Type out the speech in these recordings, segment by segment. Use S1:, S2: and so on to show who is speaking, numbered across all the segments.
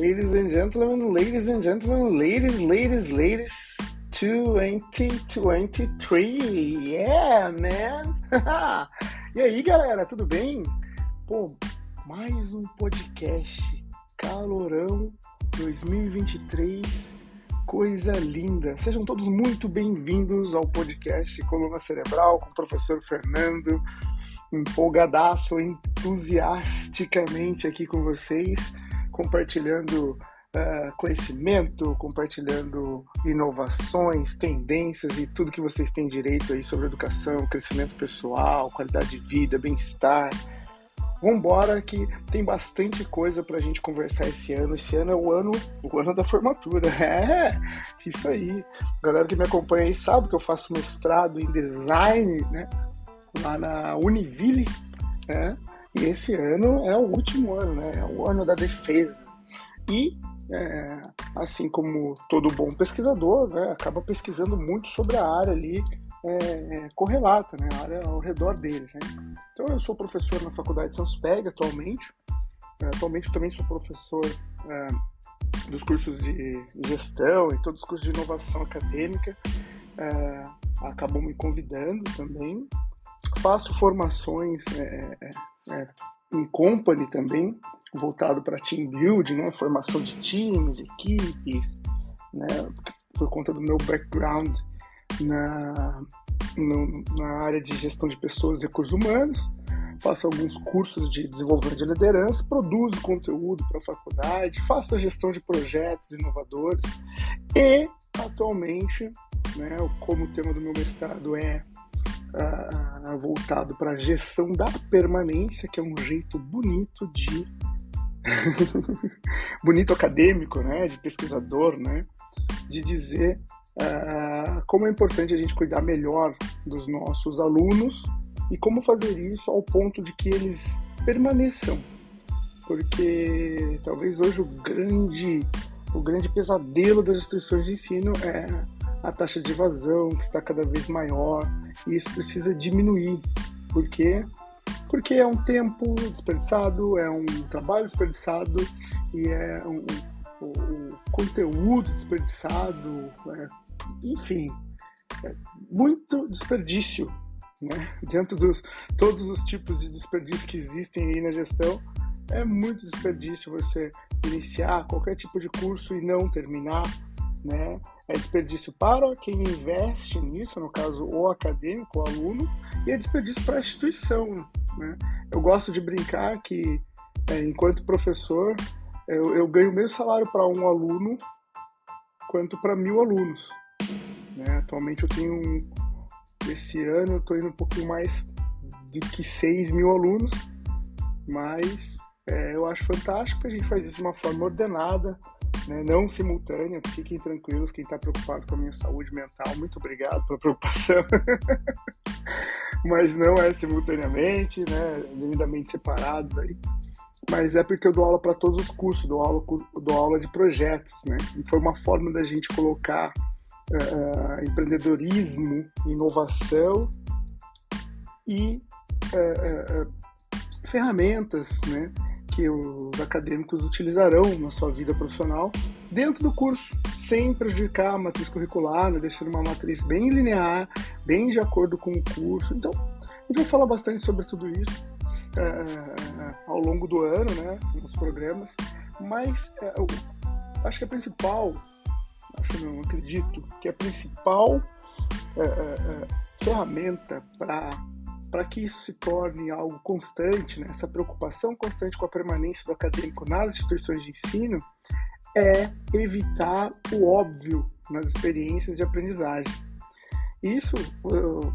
S1: Ladies and gentlemen, ladies and gentlemen, ladies, ladies, ladies, 2023, yeah, man! e aí, galera, tudo bem? Pô, mais um podcast, calorão 2023, coisa linda. Sejam todos muito bem-vindos ao podcast Coluna Cerebral com o professor Fernando, empolgadaço, entusiasticamente aqui com vocês compartilhando uh, conhecimento, compartilhando inovações, tendências e tudo que vocês têm direito aí sobre educação, crescimento pessoal, qualidade de vida, bem-estar. Vambora que tem bastante coisa pra gente conversar esse ano. Esse ano é o ano, o ano da formatura. É, isso aí. A galera que me acompanha aí sabe que eu faço mestrado em design, né? Lá na Univille, né? E esse ano é o último ano, né? É o ano da defesa. E, é, assim como todo bom pesquisador, né, acaba pesquisando muito sobre a área ali é, correlata, né, a área ao redor dele. Né? Então, eu sou professor na Faculdade de Sanspeg atualmente. É, atualmente, eu também sou professor é, dos cursos de gestão e todos os cursos de inovação acadêmica. É, acabam me convidando também. Faço formações é, é, em company também, voltado para team building, né, formação de times, equipes, né, por conta do meu background na, no, na área de gestão de pessoas e recursos humanos. Faço alguns cursos de desenvolvimento de liderança, produzo conteúdo para a faculdade, faço a gestão de projetos inovadores e, atualmente, né, como o tema do meu mestrado é uh, voltado para a gestão da permanência, que é um jeito bonito de. bonito acadêmico, né? De pesquisador, né? De dizer uh, como é importante a gente cuidar melhor dos nossos alunos e como fazer isso ao ponto de que eles permaneçam. Porque talvez hoje o grande, o grande pesadelo das instituições de ensino é a taxa de evasão, que está cada vez maior, e isso precisa diminuir. Por quê? Porque é um tempo desperdiçado, é um trabalho desperdiçado e é um, um, um conteúdo desperdiçado, é, enfim, é muito desperdício. Né? Dentro dos todos os tipos de desperdício que existem aí na gestão, é muito desperdício você iniciar qualquer tipo de curso e não terminar, né? É desperdício para quem investe nisso, no caso o acadêmico, o aluno, e é desperdício para a instituição. Né? Eu gosto de brincar que, é, enquanto professor, eu, eu, ganho o mesmo salário para um aluno quanto para mil alunos. Né? Atualmente eu tenho, um, esse ano, eu estou indo um pouquinho mais do que 6 mil alunos, mas é, eu acho fantástico que a gente faz isso de uma forma ordenada, né, não simultânea, fiquem tranquilos, quem está preocupado com a minha saúde mental, muito obrigado pela preocupação. Mas não é simultaneamente, né, devidamente separados aí. Mas é porque eu dou aula para todos os cursos, dou aula, dou aula de projetos, né? E foi uma forma da gente colocar uh, empreendedorismo, inovação e uh, uh, ferramentas, né? Que os acadêmicos utilizarão na sua vida profissional dentro do curso, sem prejudicar a matriz curricular, né, deixando uma matriz bem linear, bem de acordo com o curso. Então, a gente vai falar bastante sobre tudo isso é, ao longo do ano, né, nos programas, mas é, eu acho que a principal, acho não, acredito, que a principal é, ferramenta para para que isso se torne algo constante, né, essa preocupação constante com a permanência do acadêmico nas instituições de ensino, é evitar o óbvio nas experiências de aprendizagem. Isso uh,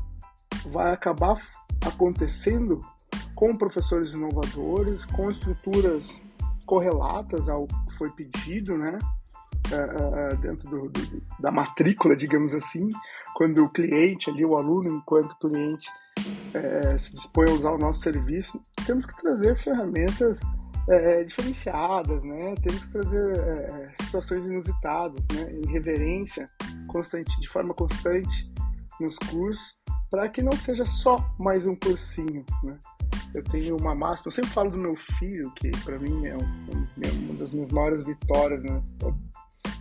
S1: vai acabar acontecendo com professores inovadores, com estruturas correlatas ao que foi pedido, né? Uh, uh, dentro do, do, da matrícula, digamos assim, quando o cliente ali, o aluno enquanto cliente, é, se dispõe a usar o nosso serviço, temos que trazer ferramentas é, diferenciadas, né? Temos que trazer é, situações inusitadas, né? Em reverência constante, de forma constante nos cursos, para que não seja só mais um cursinho, né? eu tenho uma máxima, eu sempre falo do meu filho, que para mim é, um, é uma das minhas maiores vitórias, né?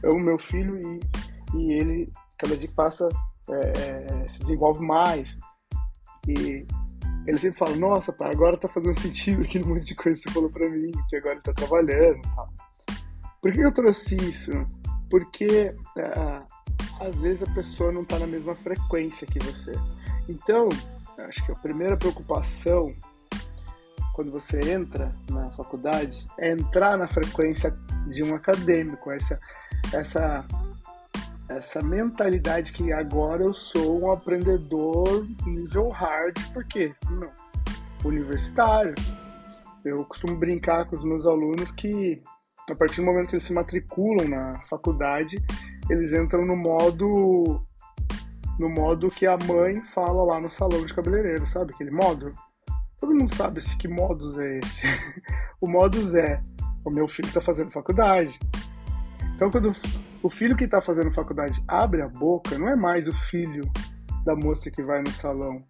S1: Eu amo meu filho e, e ele, cada dia que passa, é, é, se desenvolve mais. E ele sempre fala, nossa, pai, agora tá fazendo sentido aquele monte de coisa que você falou pra mim, que agora ele tá trabalhando e tal. Por que eu trouxe isso? Porque é, às vezes a pessoa não tá na mesma frequência que você. Então, acho que a primeira preocupação quando você entra na faculdade é entrar na frequência de um acadêmico, essa essa essa mentalidade que agora eu sou um aprendedor nível hard, por quê? Não, universitário. Eu costumo brincar com os meus alunos que a partir do momento que eles se matriculam na faculdade, eles entram no modo no modo que a mãe fala lá no salão de cabeleireiro, sabe aquele modo? Todo mundo sabe esse, que modus é esse. o modus é: o meu filho está fazendo faculdade. Então, quando o filho que está fazendo faculdade abre a boca, não é mais o filho da moça que vai no salão.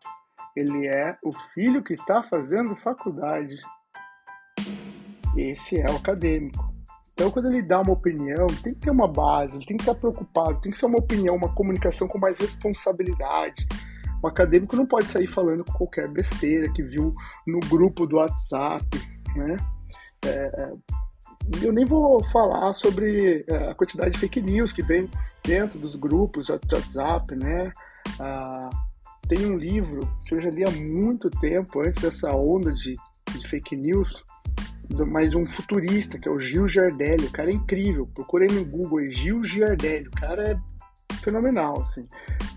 S1: Ele é o filho que está fazendo faculdade. Esse é o acadêmico. Então, quando ele dá uma opinião, tem que ter uma base, ele tem que estar preocupado, tem que ser uma opinião, uma comunicação com mais responsabilidade, o acadêmico não pode sair falando com qualquer besteira que viu no grupo do WhatsApp, né? É, é eu nem vou falar sobre é, a quantidade de fake news que vem dentro dos grupos de WhatsApp, né? Ah, tem um livro que eu já li há muito tempo, antes dessa onda de, de fake news, mas de um futurista, que é o Gil Giardelli. O cara é incrível. Procurei no Google aí, Gil Giardelli. O cara é fenomenal, assim.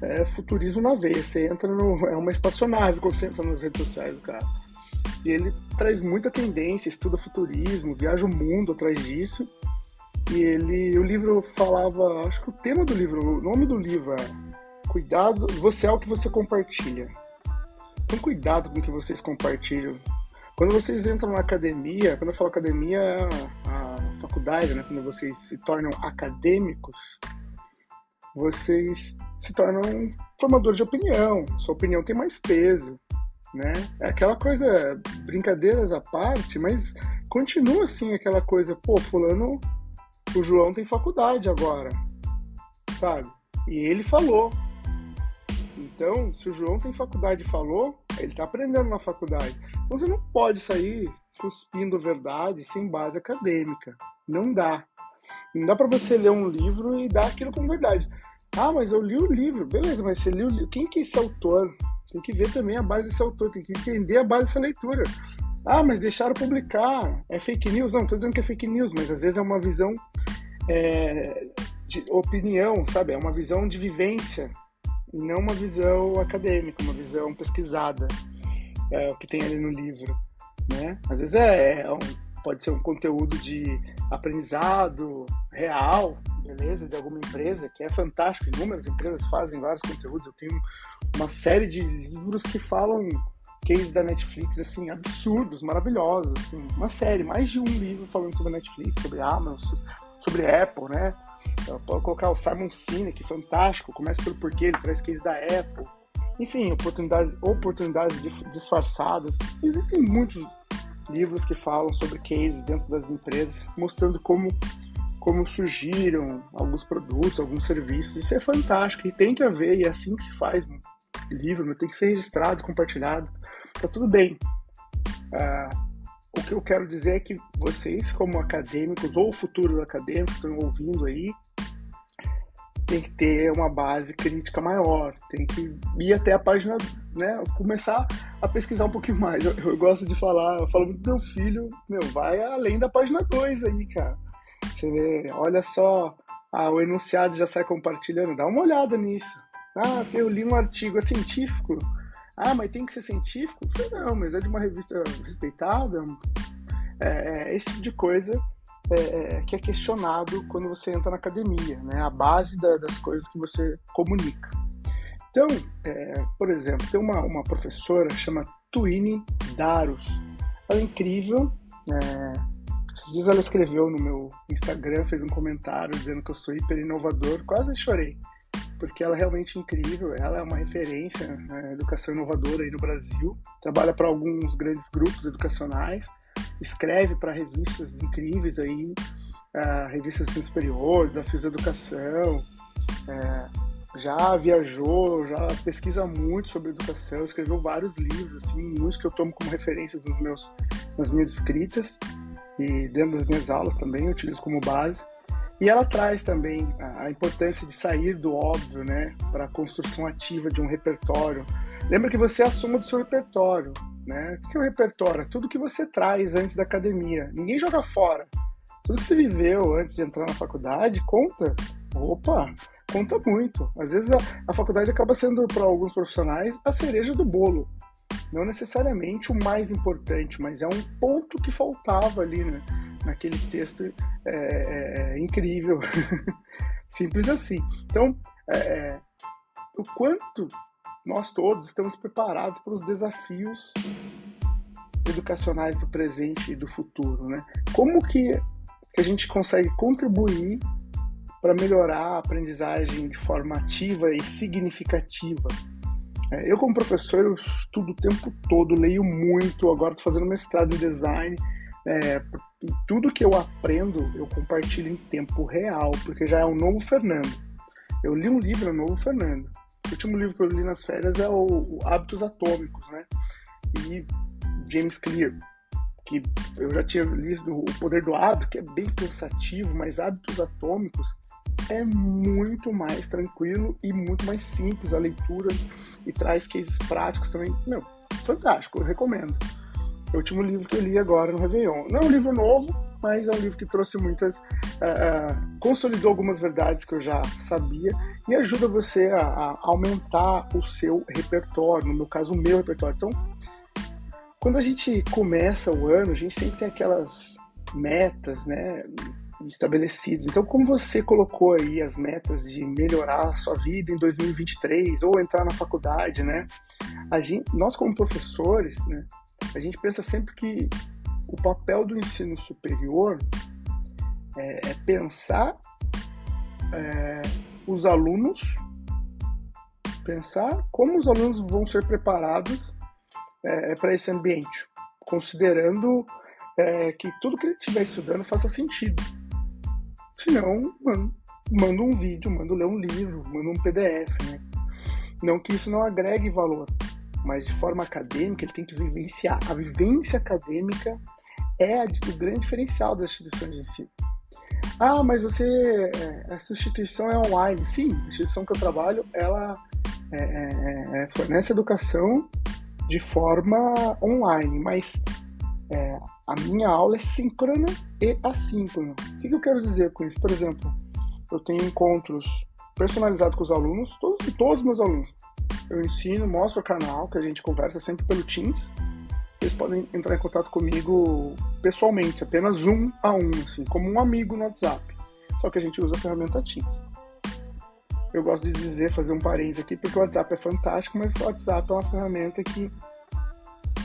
S1: É futurismo na veia. Você entra no. É uma espaçonave quando você entra nas redes sociais do cara. E ele traz muita tendência, estuda futurismo, viaja o mundo atrás disso. E ele. O livro falava. Acho que o tema do livro, o nome do livro é Cuidado, você é o que você compartilha. Então cuidado com o que vocês compartilham. Quando vocês entram na academia, quando eu falo academia, a faculdade, né? Quando vocês se tornam acadêmicos, vocês se tornam formadores de opinião. Sua opinião tem mais peso, né? É aquela coisa, brincadeiras à parte, mas continua assim aquela coisa, pô, fulano, o João tem faculdade agora, sabe? E ele falou. Então, se o João tem faculdade e falou, ele tá aprendendo na faculdade. Então você não pode sair cuspindo verdade sem base acadêmica. Não dá. Não dá para você ler um livro e dar aquilo como verdade. Ah, mas eu li o livro. Beleza, mas você leu o livro. Quem que é esse autor? Tem que ver também a base desse autor, tem que entender a base dessa leitura. Ah, mas deixaram publicar. É fake news? Não, tô dizendo que é fake news, mas às vezes é uma visão é, de opinião, sabe? É uma visão de vivência, não uma visão acadêmica, uma visão pesquisada, é, o que tem ali no livro. Né? Às vezes é, é um pode ser um conteúdo de aprendizado real, beleza, de alguma empresa, que é fantástico. Inúmeras empresas fazem vários conteúdos. Eu tenho uma série de livros que falam cases da Netflix, assim, absurdos, maravilhosos, assim, uma série, mais de um livro falando sobre a Netflix, sobre a Amazon, sobre a Apple, né? Eu posso colocar o Simon Sinek, fantástico, começa pelo porquê, ele traz cases da Apple. Enfim, oportunidades, oportunidades disfarçadas. Existem muitos livros que falam sobre cases dentro das empresas, mostrando como, como surgiram alguns produtos, alguns serviços. Isso é fantástico e tem que haver, e é assim que se faz livro, tem que ser registrado, compartilhado. Tá tudo bem. Ah, o que eu quero dizer é que vocês, como acadêmicos ou futuros acadêmicos, estão ouvindo aí, tem que ter uma base crítica maior, tem que ir até a página, né, começar a pesquisar um pouquinho mais. Eu, eu gosto de falar, eu falo muito do meu filho, meu, vai além da página 2 aí, cara. Você vê, olha só, ah, o enunciado já sai compartilhando, dá uma olhada nisso. Ah, eu li um artigo, é científico. Ah, mas tem que ser científico? Não, mas é de uma revista respeitada. É, é esse tipo de coisa é, é, que é questionado quando você entra na academia, né? A base da, das coisas que você comunica. Então, é, por exemplo, tem uma, uma professora chama Twine Daros. Ela é incrível. É, esses dias ela escreveu no meu Instagram, fez um comentário dizendo que eu sou hiper inovador. Quase chorei. porque ela é realmente incrível, ela é uma referência na né, educação inovadora aí no Brasil, trabalha para alguns grandes grupos educacionais, escreve para revistas incríveis aí, uh, revistas de superior, desafios da educação, uh, já viajou, já pesquisa muito sobre educação, escreveu vários livros, assim, muitos que eu tomo como referências nos meus, nas minhas escritas e dentro das minhas aulas também utilizo como base. E ela traz também a, importância de sair do óbvio, né, para a construção ativa de um repertório. Lembra que você assuma do seu repertório, né? O que é o repertório? Tudo que você traz antes da academia. Ninguém joga fora. Tudo que você viveu antes de entrar na faculdade conta. Opa, conta muito. Às vezes a, a faculdade acaba sendo, para alguns profissionais, a cereja do bolo. Não necessariamente o mais importante, mas é um ponto que faltava ali, né? naquele texto é, é, é incrível. Simples assim. Então, é, é, o quanto nós todos estamos preparados para os desafios educacionais do presente e do futuro, né? Como que, que a gente consegue contribuir para melhorar a aprendizagem de forma ativa e significativa? É, eu, como professor, eu estudo o tempo todo, leio muito, agora estou fazendo mestrado em design, é, tudo que eu aprendo eu compartilho em tempo real, porque já é um novo Fernando. Eu li um livro, é um novo Fernando. O último livro que eu li nas férias é o, o Hábitos Atômicos, né? E James Clear, que eu já tinha lido O Poder do Hábito, que é bem cansativo, mas Hábitos Atômicos é muito mais tranquilo e muito mais simples a leitura e traz cases práticos também. Meu, fantástico, eu recomendo. É o último livro que eu li agora no Réveillon. Não é um livro novo, mas é um livro que trouxe muitas. Uh, consolidou algumas verdades que eu já sabia e ajuda você a, a, aumentar o seu repertório, no meu caso, o meu repertório. Então, quando a gente começa o ano, a gente sempre tem aquelas metas, né? estabelecidas. Então, como você colocou aí as metas de melhorar a sua vida em 2023 ou entrar na faculdade, né? A gente, nós como professores, né, a gente pensa sempre que o papel do ensino superior é, é pensar é, os alunos, pensar como os alunos vão ser preparados é, para esse ambiente, considerando é, que tudo que ele estiver estudando faça sentido. Senão, mano, manda um vídeo, manda ler um livro, manda um PDF, né? Não que isso não agregue valor, mas de forma acadêmica ele tem que vivenciar. A vivência acadêmica é o grande diferencial das instituições de ensino. Ah, mas você. É, a substituição é online. Sim, a instituição que eu trabalho, ela é, é, é fornece educação de forma online, mas é, a minha aula é síncrona e assíncrona. O que, que eu quero dizer com isso? Por exemplo, eu tenho encontros personalizados com os alunos, todos, todos os meus alunos eu ensino, mostro o canal, que a gente conversa sempre pelo Teams. Eles podem entrar em contato comigo pessoalmente, apenas um a um, assim, como um amigo no WhatsApp. Só que a gente usa a ferramenta Teams. Eu gosto de dizer, fazer um parênteses aqui, porque o WhatsApp é fantástico, mas o WhatsApp é uma ferramenta que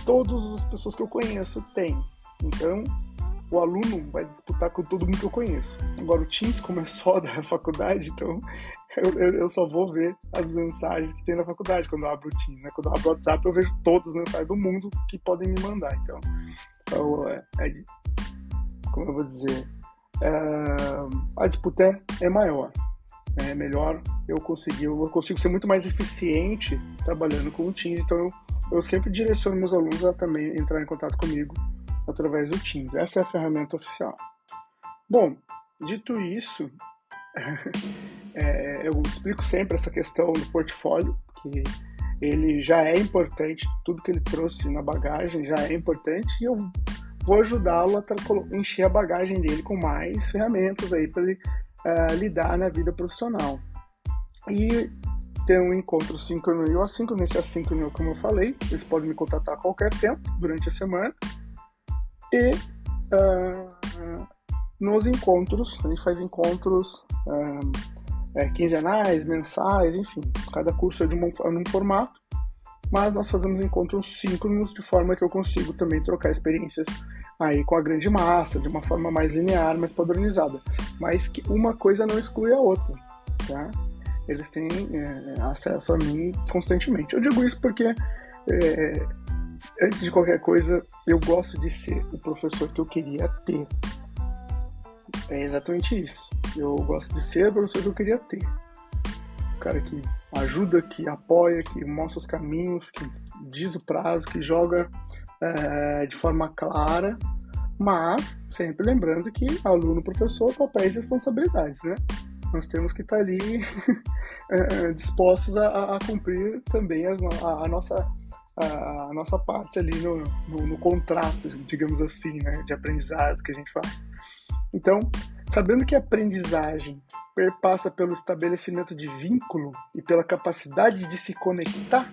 S1: todas as pessoas que eu conheço têm. Então, o aluno vai disputar com todo mundo que eu conheço. Agora, o Teams, como é só da faculdade, então eu, eu, eu, só vou ver as mensagens que tem na faculdade quando eu abro o Teams, né? Quando eu abro o WhatsApp, eu vejo todas as mensagens do mundo que podem me mandar. Então, então é, é, como eu vou dizer, é, a disputa é, é maior. É melhor eu conseguir, eu consigo ser muito mais eficiente trabalhando com o Teams. Então, eu, eu sempre direciono meus alunos a também entrar em contato comigo através do Teams. Essa é a ferramenta oficial. Bom, dito isso, é, eu explico sempre essa questão do portfólio, que ele já é importante, tudo que ele trouxe na bagagem já é importante, e eu vou ajudá-lo a encher a bagagem dele com mais ferramentas aí para ele uh, lidar na vida profissional. E ter um encontro síncrono e o assíncrono. Esse assíncrono, como eu falei, eles podem me contatar a qualquer tempo durante a semana. E uh, nos encontros, a gente faz encontros uh, é, quinzenais, mensais, enfim, cada curso é de um, num formato, mas nós fazemos encontros síncronos de forma que eu consigo também trocar experiências aí com a grande massa, de uma forma mais linear, mais padronizada, mas que uma coisa não exclui a outra, tá? eles têm é, acesso a mim constantemente. Eu digo isso porque, é, antes de qualquer coisa, eu gosto de ser o professor que eu queria ter. É exatamente isso. Eu gosto de ser o professor que eu queria ter. O cara que ajuda, que apoia, que mostra os caminhos, que diz o prazo, que joga é, de forma clara, mas sempre lembrando que aluno, professor, papéis e responsabilidades, né? Nós temos que estar ali é, dispostos a, a, cumprir também as, a, a, nossa a, nossa parte ali no, no, no contrato, digamos assim, né, de aprendizado que a gente faz. Então, sabendo que a aprendizagem perpassa pelo estabelecimento de vínculo e pela capacidade de se conectar,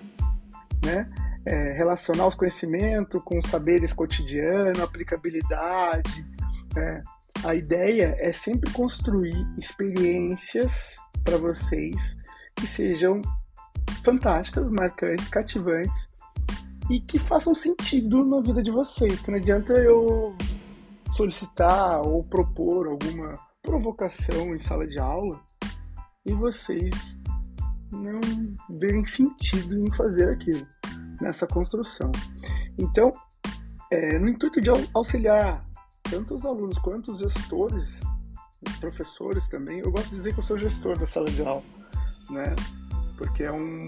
S1: né, é, relacionar os conhecimentos com os saberes cotidianos, aplicabilidade. Né? A ideia é sempre construir experiências para vocês que sejam fantásticas, marcantes, cativantes e que façam sentido na vida de vocês. Porque não adianta eu solicitar ou propor alguma provocação em sala de aula e vocês não verem sentido em fazer aquilo nessa construção. Então, é, no intuito de auxiliar tanto os alunos quanto os gestores, os professores também, eu gosto de dizer que eu sou gestor da sala de aula, né? Porque é um,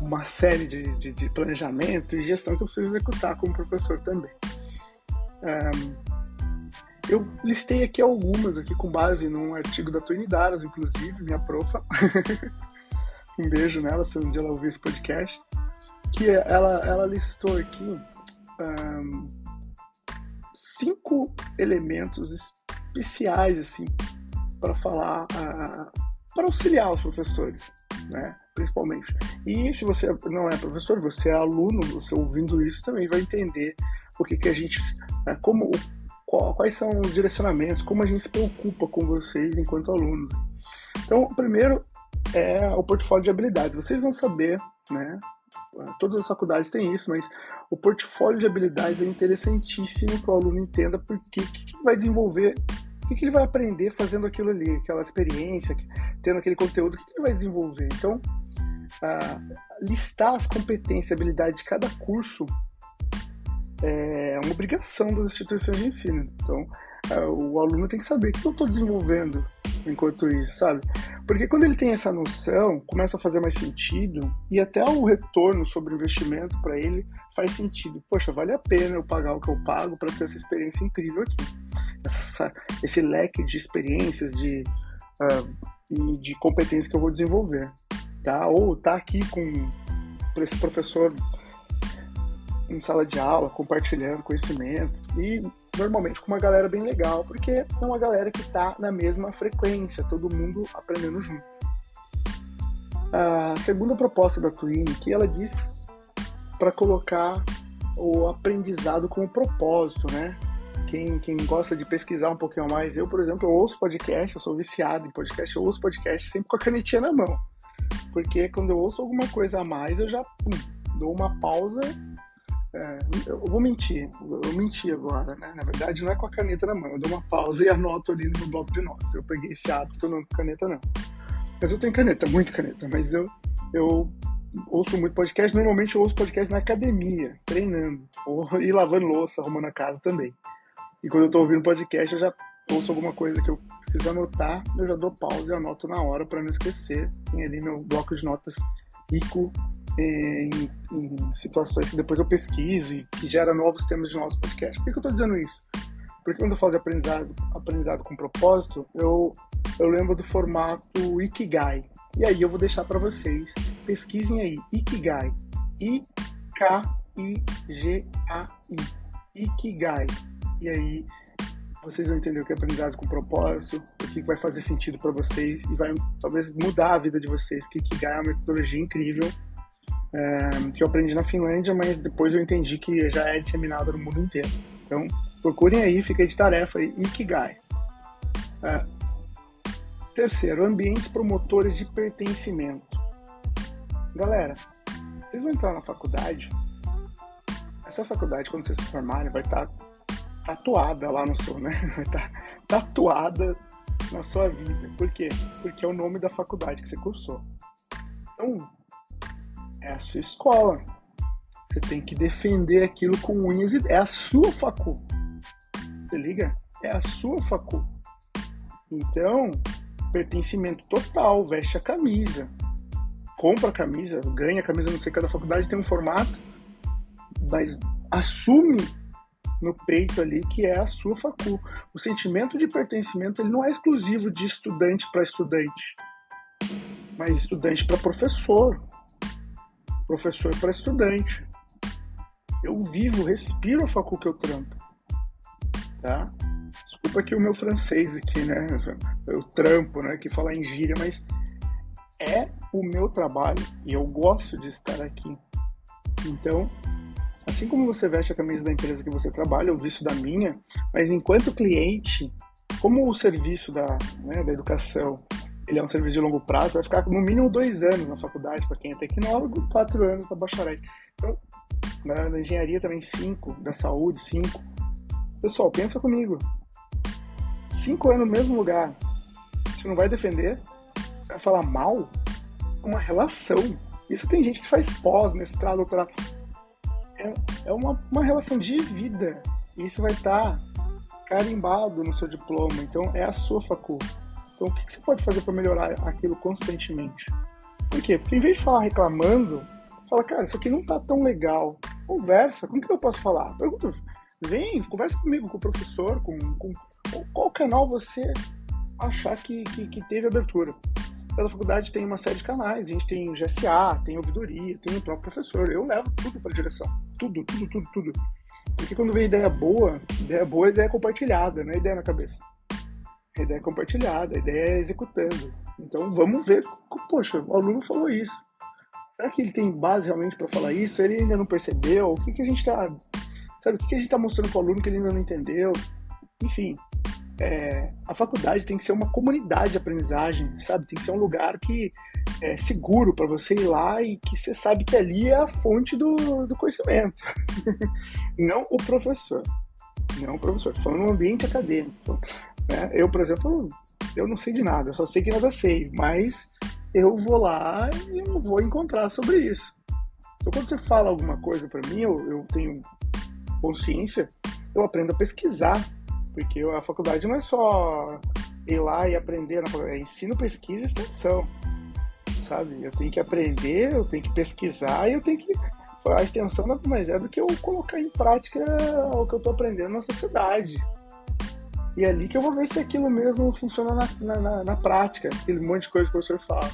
S1: uma série de, de, de, planejamento e gestão que eu preciso executar como professor também. Um, eu listei aqui algumas aqui com base num artigo da Twine Daras, inclusive, minha profa. um beijo nela, se um dia ela ouvir esse podcast que ela, ela listou aqui um, cinco elementos especiais assim para falar para auxiliar os professores, né? Principalmente. E se você não é professor, você é aluno, você ouvindo isso também vai entender o que, que a gente, uh, como, qual, quais são os direcionamentos, como a gente se preocupa com vocês enquanto alunos. Então, primeiro é o portfólio de habilidades. Vocês vão saber, né? Todas as faculdades têm isso, mas o portfólio de habilidades é interessantíssimo para o aluno entenda porque o que, que vai desenvolver, o que, ele vai aprender fazendo aquilo ali, aquela experiência, tendo aquele conteúdo, o que, ele vai desenvolver. Então, uh, listar as competências e habilidades de cada curso é uma obrigação das instituições de ensino. Então, uh, o aluno tem que saber o que eu estou desenvolvendo enquanto isso, sabe? Porque quando ele tem essa noção, começa a fazer mais sentido e até o retorno sobre o investimento para ele faz sentido. Poxa, vale a pena eu pagar o que eu pago para ter essa experiência incrível aqui. Essa, esse leque de experiências, de, uh, de competências que eu vou desenvolver, tá? Ou tá aqui com esse professor em sala de aula, compartilhando conhecimento e normalmente com uma galera bem legal, porque é uma galera que está na mesma frequência, todo mundo aprendendo junto. A segunda proposta da Twin, que ela diz para colocar o aprendizado como propósito, né? Quem, quem gosta de pesquisar um pouquinho mais, eu, por exemplo, eu ouço podcast, eu sou viciado em podcast, eu ouço podcast sempre com a canetinha na mão. Porque quando eu ouço alguma coisa a mais, eu já pum, dou uma pausa é, eu vou mentir, eu menti agora, né? Na verdade, não é com a caneta na mão, eu dou uma pausa e anoto ali no meu bloco de notas. Eu peguei esse hábito, não com caneta não. Mas eu tenho caneta, muita caneta, mas eu, eu ouço muito podcast. Normalmente eu ouço podcast na academia, treinando, ou e lavando louça, arrumando a casa também. E quando eu tô ouvindo podcast, eu já ouço alguma coisa que eu preciso anotar, eu já dou pausa e anoto na hora para não esquecer. Tem ali meu bloco de notas rico em, em, situações que depois eu pesquiso e que gera novos temas de novos podcasts. Por que, que eu estou dizendo isso? Porque quando eu falo de aprendizado, aprendizado com propósito, eu, eu lembro do formato Ikigai. E aí eu vou deixar para vocês, pesquisem aí, Ikigai. I-K-I-G-A-I. Ikigai. E aí vocês vão entender o que é aprendizado com propósito, o que vai fazer sentido para vocês e vai talvez mudar a vida de vocês. Que Ikigai é uma metodologia incrível é, que eu aprendi na Finlândia, mas depois eu entendi que já é disseminada no mundo inteiro. Então, procurem aí, fica de tarefa aí, Ikigai. É, terceiro, ambientes promotores de pertencimento. Galera, vocês vão entrar na faculdade, essa faculdade, quando vocês se formarem, vai estar tá tatuada lá no seu, né? Vai estar tá tatuada na sua vida. Por quê? Porque é o nome da faculdade que você cursou. Então, é a sua escola. Você tem que defender aquilo com unhas e é a sua facu. Você liga? É a sua facu. Então, pertencimento total, veste a camisa. Compra a camisa, ganha a camisa, não sei, cada faculdade tem um formato, mas assume no peito ali que é a sua facu. O sentimento de pertencimento ele não é exclusivo de estudante para estudante, mas estudante para professor, professor para estudante. Eu vivo, respiro a facu que eu trampo, tá? Desculpa aqui o meu francês aqui, né? Eu trampo, né? Que falar em gíria, mas é o meu trabalho e eu gosto de estar aqui. Então, assim como você veste a camisa da empresa que você trabalha, eu visto da minha, mas enquanto cliente, como o serviço da, né, da educação ele é um serviço de longo prazo, vai ficar no mínimo dois anos na faculdade para quem é tecnólogo, quatro anos para bacharéis. Então, na, na engenharia também cinco, da saúde cinco. Pessoal, pensa comigo. Cinco anos no mesmo lugar, você não vai defender? Vai falar mal? Uma relação. Isso tem gente que faz pós, mestrado, doutorado é, é uma, uma relação de vida. E isso vai estar tá carimbado no seu diploma. Então, é a sua facul. Então, o que, você pode fazer para melhorar aquilo constantemente? Por quê? Porque em vez de falar reclamando, fala, cara, isso aqui não tá tão legal. Conversa, como que eu posso falar? Pergunta, vem, conversa comigo, com o professor, com, com qual canal você achar que, que, que teve abertura. Cada faculdade tem uma série de canais, a gente tem GSA, tem ouvidoria, tem o próprio professor. Eu levo tudo para direção. Tudo, tudo, tudo, tudo. Porque quando vem ideia boa, ideia boa é ideia compartilhada, não é ideia na cabeça. A ideia é compartilhada, a ideia é executando. Então vamos ver. Poxa, o aluno falou isso. Será que ele tem base realmente para falar isso? Ele ainda não percebeu? O que, que a gente está. Sabe, o que, que a gente está mostrando para o aluno que ele ainda não entendeu? Enfim, é, a faculdade tem que ser uma comunidade de aprendizagem, sabe? Tem que ser um lugar que é seguro para você ir lá e que você sabe que ali é a fonte do, do conhecimento. não o professor. Não o professor. Falando no ambiente acadêmico. Né? Eu, por exemplo, eu não sei de nada, eu só sei que nada sei, mas eu vou lá e eu vou encontrar sobre isso. Então, quando você fala alguma coisa para mim, eu, eu tenho consciência, eu aprendo a pesquisar porque a faculdade não é só ir lá e aprender, é ensino, pesquisa e extensão, sabe? Eu tenho que aprender, eu tenho que pesquisar e eu tenho que. A extensão nada mais é do que eu colocar em prática o que eu estou aprendendo na sociedade. E é ali que eu vou ver se aquilo mesmo funciona na, na, na prática, aquele monte de coisa que o professor fala.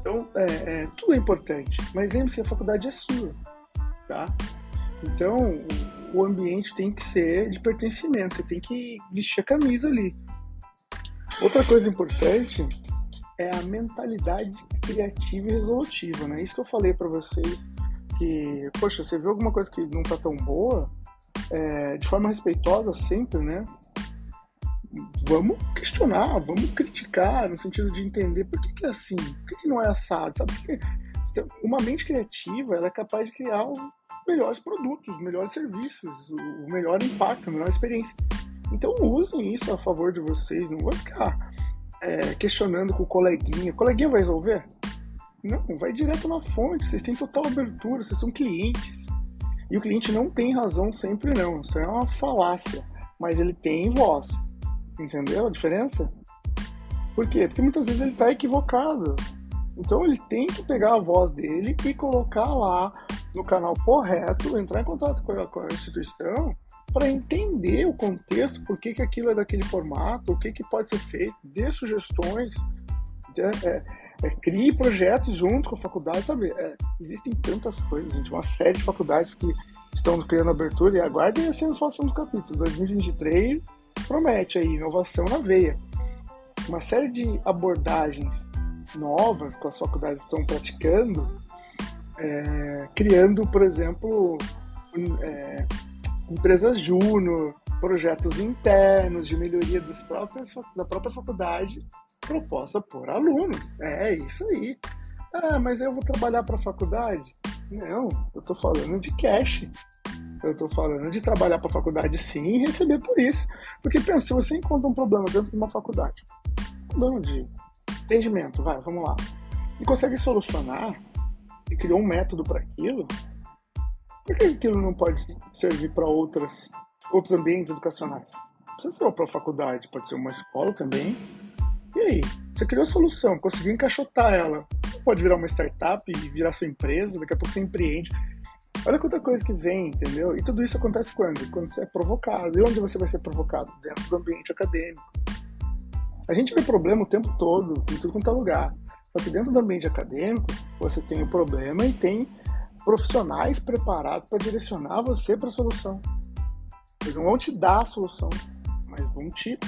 S1: Então, é, é, tudo é importante, mas lembre-se, a faculdade é sua, tá? Então, o ambiente tem que ser de pertencimento, você tem que vestir a camisa ali. Outra coisa importante é a mentalidade criativa e resolutiva, né? Isso que eu falei para vocês, que, poxa, você vê alguma coisa que não tá tão boa, é, de forma respeitosa sempre, né? Vamos questionar, vamos criticar, no sentido de entender por que, que é assim, por que, que não é assado, sabe? Porque então, uma mente criativa, ela é capaz de criar melhores produtos, melhores serviços, o melhor impacto, a melhor experiência. Então usem isso a favor de vocês, não vão ficar é, questionando com o coleguinha. O coleguinha vai resolver? Não, vai direto na fonte, vocês têm total abertura, vocês são clientes. E o cliente não tem razão sempre não, isso é uma falácia, mas ele tem voz. Entendeu a diferença? Por quê? Porque muitas vezes ele está equivocado. Então ele tem que pegar a voz dele e colocar lá no canal correto, entrar em contato com a, com a instituição para entender o contexto, por que, que aquilo é daquele formato, o que, que pode ser feito, dê sugestões, é, é, é, crie projetos junto com a faculdade, sabe? É, existem tantas coisas, gente, uma série de faculdades que estão criando abertura e aguardem as cenas próximos capítulos. 2023 promete aí inovação na veia. Uma série de abordagens novas que as faculdades estão praticando é, criando, por exemplo, é, empresas júnior, projetos internos de melhoria das próprias, da própria faculdade proposta por alunos. É isso aí. Ah, mas eu vou trabalhar para a faculdade? Não, eu estou falando de cash. Eu estou falando de trabalhar para a faculdade sim e receber por isso. Porque pensa, você encontra um problema dentro de uma faculdade, problema de entendimento, vai, vamos lá. E consegue solucionar e criou um método para aquilo, por que aquilo não pode servir para outras outros ambientes educacionais? Não precisa ser para a faculdade, pode ser uma escola também. E aí? Você criou a solução, conseguiu encaixotar ela. Pode virar uma startup e virar sua empresa, daqui a pouco você empreende. Olha quanta coisa que vem, entendeu? E tudo isso acontece quando? Quando você é provocado. E onde você vai ser provocado? Dentro do ambiente acadêmico. A gente vê problema o tempo todo, em tudo quanto é lugar. Só que dentro do ambiente acadêmico, você tem o problema e tem profissionais preparados para direcionar você para a solução. Eles não vão te dar a solução, mas vão te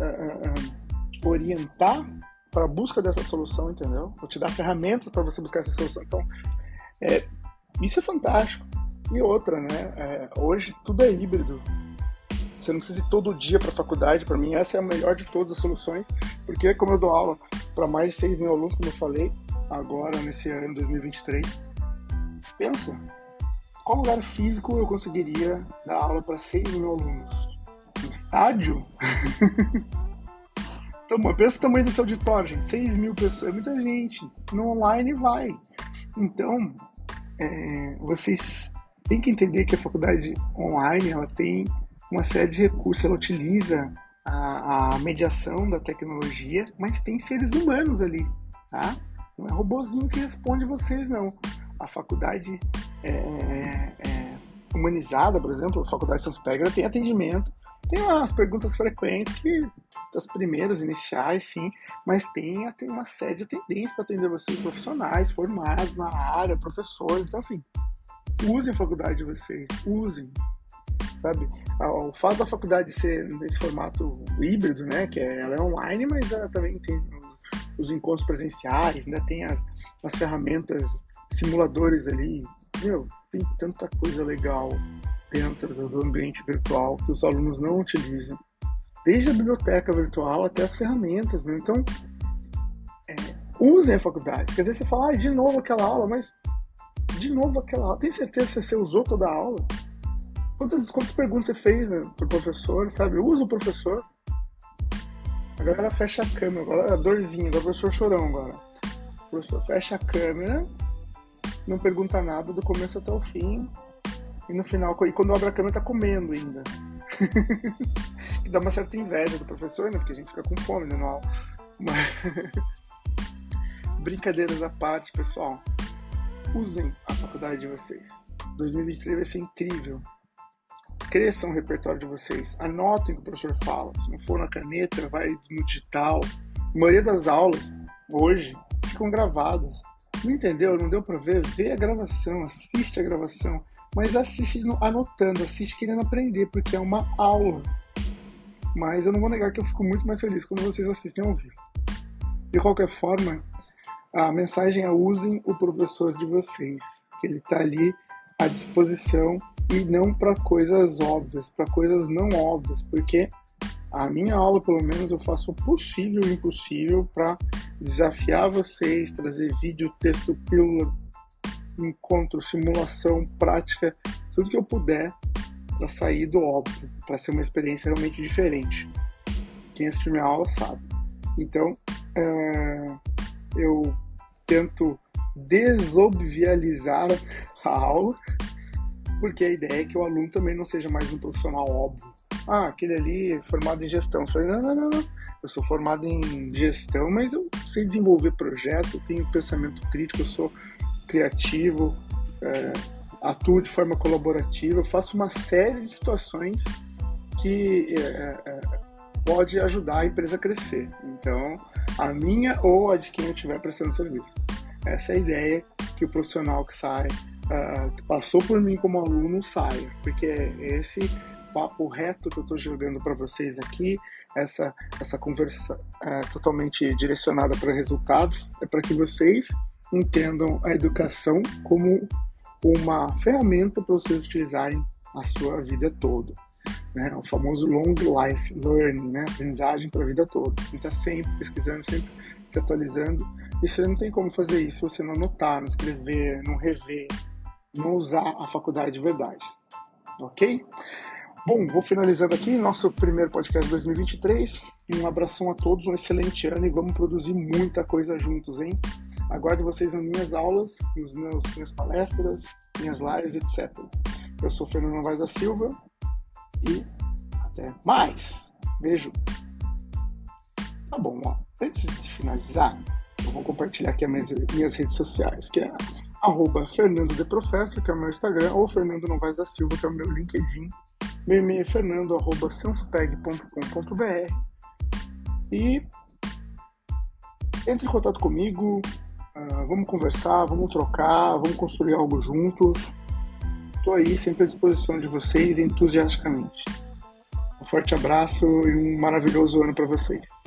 S1: uh, uh, orientar para a busca dessa solução, entendeu? Vou te dar ferramentas para você buscar essa solução. Então, é, isso é fantástico. E outra, né? É, hoje tudo é híbrido. Você não precisa ir todo dia para a faculdade. Para mim, essa é a melhor de todas as soluções, porque, como eu dou aula para mais de 6 mil alunos, como eu falei, agora nesse ano 2023, pensa, qual lugar físico eu conseguiria dar aula para 6 mil alunos? No estádio? então, pensa o tamanho desse auditório, gente. 6 mil pessoas, é muita gente. No online vai. Então, é, vocês têm que entender que a faculdade online ela tem uma série de recursos, ela utiliza a, a mediação da tecnologia, mas tem seres humanos ali, tá? Não é robozinho que responde vocês, não. A faculdade é, é, é humanizada, por exemplo, a Faculdade Santos Pegra tem atendimento, tem umas perguntas frequentes, que das primeiras, iniciais, sim, mas tem, tem uma série de atendentes para atender vocês, profissionais, formados na área, professores, então assim, usem a faculdade de vocês, usem, sabe? O fato da faculdade ser nesse formato híbrido, né, que é, ela é online, mas ela também tem os, os encontros presenciais, ainda tem as, as ferramentas, simuladores ali, meu, tem tanta coisa legal dentro do ambiente virtual que os alunos não utilizam, desde a biblioteca virtual até as ferramentas. Né? Então, é, usem a faculdade, porque às vezes você fala, ah, de novo aquela aula, mas de novo aquela aula. Tem certeza que você usou toda a aula? Quantas, quantas perguntas você fez né, pro professor, sabe? Usa o professor. A galera fecha a câmera, agora a dorzinha, agora o professor chorão agora. O professor fecha a câmera, não pergunta nada do começo até o fim. E no final, e quando abre a câmera, tá comendo ainda. que dá uma certa inveja do professor, né? Porque a gente fica com fome né, no. Mas... Brincadeiras à parte, pessoal. Usem a faculdade de vocês. 2023 vai ser incrível cresçam o repertório de vocês, anotem o que o professor fala. Se não for na caneta, vai no digital. A maioria das aulas hoje ficam gravadas. Não entendeu? Não deu para ver? Vê a gravação, assiste a gravação, mas assiste anotando, assiste querendo aprender, porque é uma aula. Mas eu não vou negar que eu fico muito mais feliz quando vocês assistem ao vivo. De qualquer forma, a mensagem é usem o professor de vocês, que ele está ali à disposição e não para coisas óbvias, para coisas não óbvias, porque a minha aula, pelo menos, eu faço o possível e o impossível para desafiar vocês, trazer vídeo, texto, pílula, encontro, simulação, prática, tudo que eu puder para sair do óbvio, para ser uma experiência realmente diferente. Quem assistiu minha aula sabe. Então, é, eu tento desobvializar a aula porque a ideia é que o aluno também não seja mais um profissional óbvio. Ah, aquele ali é formado em gestão. Eu falei, não, não, não, não. Eu sou formado em gestão, mas eu sei desenvolver projeto, eu tenho pensamento crítico, eu sou criativo, é, atuo de forma colaborativa, faço uma série de situações que é, é, pode ajudar a empresa a crescer. Então, a minha ou a de quem eu estiver prestando serviço. Essa é a ideia que o profissional que sai uh, que passou por mim como aluno saia, porque é esse papo reto que eu estou jogando para vocês aqui, essa, essa conversa uh, totalmente direcionada para resultados, é para que vocês entendam a educação como uma ferramenta para vocês utilizarem a sua vida toda. Né? O famoso long life learning, né? aprendizagem para a vida toda. Você está sempre pesquisando, sempre se atualizando. E você não tem como fazer isso se você não anotar, não escrever, não rever, não usar a faculdade de verdade. Ok? Bom, vou finalizando aqui nosso primeiro podcast 2023. Um abração a todos, um excelente ano e vamos produzir muita coisa juntos, hein? Aguardo vocês nas minhas aulas, nos meus minhas palestras, minhas lives, etc. Eu sou Fernando Novaes da Silva e até mais. Beijo. Tá bom, ó. Antes de finalizar, eu vou compartilhar aqui as minhas, minhas redes sociais, que é arroba Fernando de Professor, que é o meu Instagram, ou Fernando Novaes da Silva, que é o meu LinkedIn. Meu e-mail é fernando.senspeg.com.br e entre em contato comigo, uh, vamos conversar, vamos trocar, vamos construir algo juntos. Estou aí sempre à disposição de vocês entusiasticamente. Um forte abraço e um maravilhoso ano para vocês.